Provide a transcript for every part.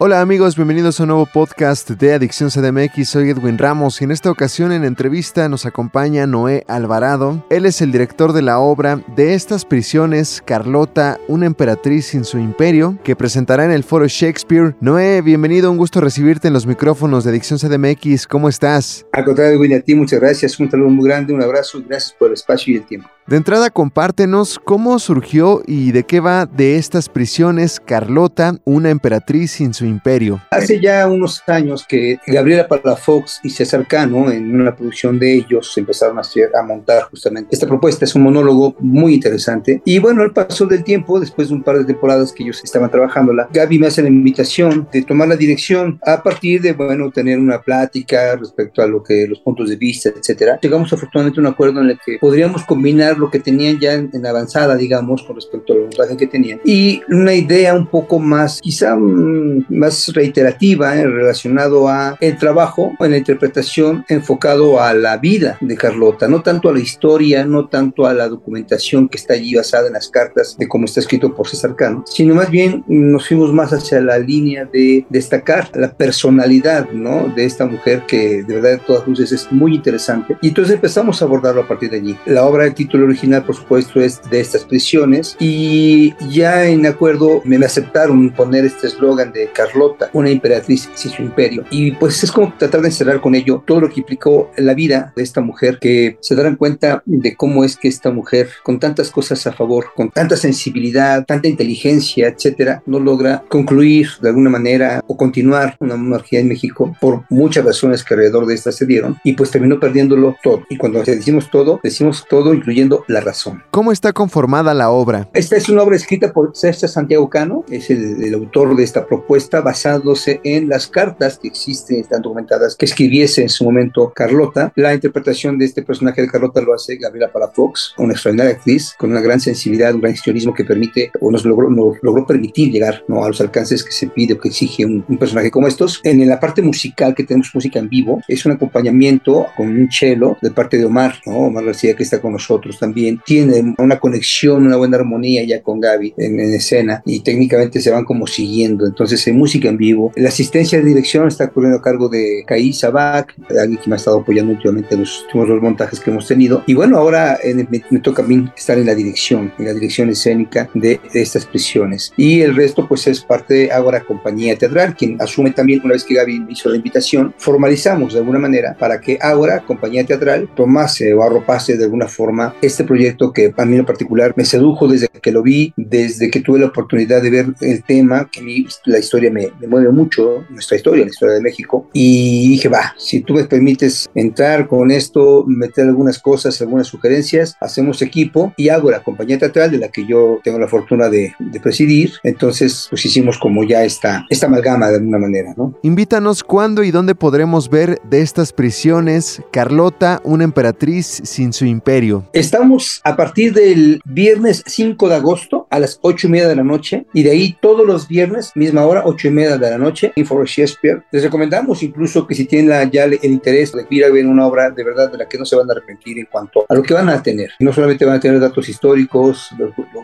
Hola amigos, bienvenidos a un nuevo podcast de Adicción CDMX. Soy Edwin Ramos y en esta ocasión en entrevista nos acompaña Noé Alvarado. Él es el director de la obra de estas prisiones, Carlota, una emperatriz sin su imperio, que presentará en el foro Shakespeare. Noé, bienvenido, un gusto recibirte en los micrófonos de Adicción CDMX. ¿Cómo estás? Al contrario, Edwin, a ti muchas gracias. Un saludo muy grande, un abrazo gracias por el espacio y el tiempo. De entrada, compártenos cómo surgió y de qué va de estas prisiones Carlota, una emperatriz sin su imperio. Hace ya unos años que Gabriela Palafox y César Cano, en una producción de ellos, empezaron a, hacer, a montar justamente esta propuesta. Es un monólogo muy interesante. Y bueno, al paso del tiempo, después de un par de temporadas que ellos estaban trabajándola, Gaby me hace la invitación de tomar la dirección a partir de, bueno, tener una plática respecto a lo que los puntos de vista, etcétera. Llegamos afortunadamente a un acuerdo en el que podríamos combinar lo que tenían ya en, avanzada, digamos, con respecto al montaje que tenían. Y una idea un poco más, quizá mm, más reiterativa eh, relacionado a el trabajo en la interpretación enfocado a la vida de Carlota, no tanto a la historia, no tanto a la documentación que está allí basada en las cartas de cómo está escrito por César Cano, sino más bien nos fuimos más hacia la línea de destacar la personalidad, ¿no? De esta mujer que de verdad de todas luces es muy interesante. Y entonces empezamos a abordarlo a partir de allí. La obra del título original, por supuesto, es de estas prisiones y ya en acuerdo me aceptaron poner este eslogan de Carlota, una emperatriz sin su imperio. Y pues es como tratar de encerrar con ello todo lo que implicó la vida de esta mujer, que se darán cuenta de cómo es que esta mujer, con tantas cosas a favor, con tanta sensibilidad, tanta inteligencia, etcétera, no logra concluir de alguna manera o continuar una monarquía en México por muchas razones que alrededor de esta se dieron y pues terminó perdiéndolo todo. Y cuando decimos todo, decimos todo incluyendo la razón. ¿Cómo está conformada la obra? Esta es una obra escrita por César Santiago Cano, es el, autor de esta propuesta basándose en las cartas que existen, están documentadas, que escribiese en su momento Carlota. La interpretación de este personaje de Carlota lo hace Gabriela Palafox, una extraordinaria actriz con una gran sensibilidad, un gran historismo que permite o nos logró, nos logró permitir llegar ¿no? a los alcances que se pide o que exige un, un, personaje como estos. En la parte musical que tenemos música en vivo, es un acompañamiento con un cello de parte de Omar, ¿no? Omar García que está con nosotros también tiene una conexión, una buena armonía ya con Gaby en, escena y técnicamente se van como siguiendo. Entonces, en música en vivo. La asistencia de dirección está corriendo a cargo de Kai Sabac, alguien que me ha estado apoyando últimamente en los últimos dos montajes que hemos tenido. Y bueno, ahora me, toca a mí estar en la dirección, en la dirección escénica de, estas prisiones. Y el resto, pues es parte de Ágora Compañía Teatral, quien asume también, una vez que Gaby hizo la invitación, formalizamos de alguna manera para que Ágora Compañía Teatral tomase o arropase de alguna forma este proyecto que a mí en particular me sedujo desde que lo vi, desde que tuve la oportunidad de ver el tema, que a mí la historia me, mueve mucho, nuestra historia, la historia de México, y dije, va, si tú me permites entrar con esto, meter algunas cosas, algunas sugerencias, hacemos equipo y hago la compañía teatral de la que yo tengo la fortuna de, de presidir, entonces pues hicimos como ya esta, esta amalgama de alguna manera, ¿no? Invítanos cuándo y dónde podremos ver de estas prisiones Carlota, una emperatriz sin su imperio. Estamos a partir del viernes 5 de agosto a las 8 y media de la noche y de ahí todos los viernes, misma hora, 8 y media de la noche, en For Shakespeare. Les recomendamos incluso que si tienen ya el interés de ir a ver una obra de verdad de la que no se van a arrepentir en cuanto a lo que van a tener. No solamente van a tener datos históricos,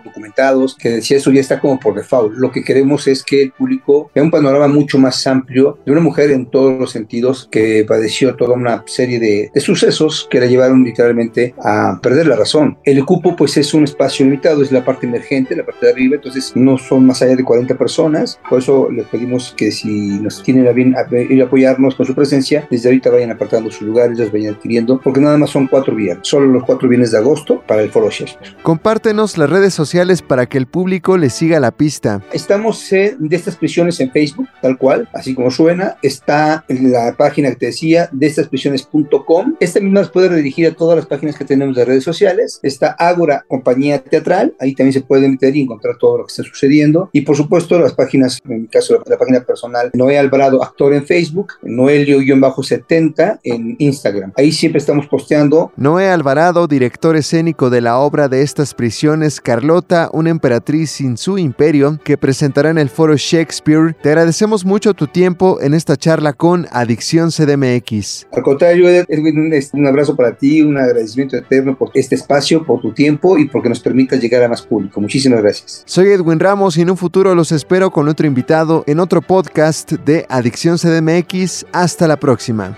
documentados, que decía eso ya está como por default. Lo que queremos es que el público vea un panorama mucho más amplio de una mujer en todos los sentidos que padeció toda una serie de, de sucesos que la llevaron literalmente a perder la razón. El cupo pues es un espacio limitado, es la parte emergente, la parte de arriba, entonces no son más allá de 40 personas, por eso les pedimos que si nos tienen a bien ir a apoyarnos con su presencia, desde ahorita vayan apartando sus lugares, los vayan adquiriendo, porque nada más son cuatro viernes, solo los cuatro viernes de agosto para el Foro Shakespeare. Compártenos las redes sociales para que el público le siga la pista. Estamos de estas prisiones en Facebook, tal cual, así como suena, está en la página que te decía, de estas prisiones.com. Esta misma nos puede redirigir a todas las páginas que tenemos de redes sociales. Está Ágora Compañía Teatral, ahí también se puede meter acceder y encontrar todo lo que está sucediendo. Y por supuesto, las páginas, en mi caso, la, página personal Noé Alvarado, actor en Facebook, Noelio-70 en Instagram. Ahí siempre estamos posteando. Noé Alvarado, director escénico de la obra de estas prisiones, Carlota, una emperatriz sin su imperio, que presentará en el foro Shakespeare. Te agradecemos mucho tu tiempo en esta charla con Adicción CDMX. Al contrario, Edwin, un abrazo para ti, un agradecimiento eterno por este espacio, por tu tiempo y porque nos permita llegar a más público. Muchísimas gracias. Soy Edwin Ramos y en un futuro los espero con otro invitado en otro podcast de Adicción CDMX. Hasta la próxima.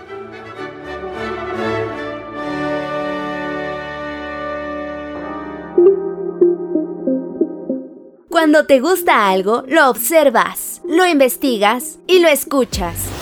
Cuando te gusta algo, lo observas, lo investigas y lo escuchas.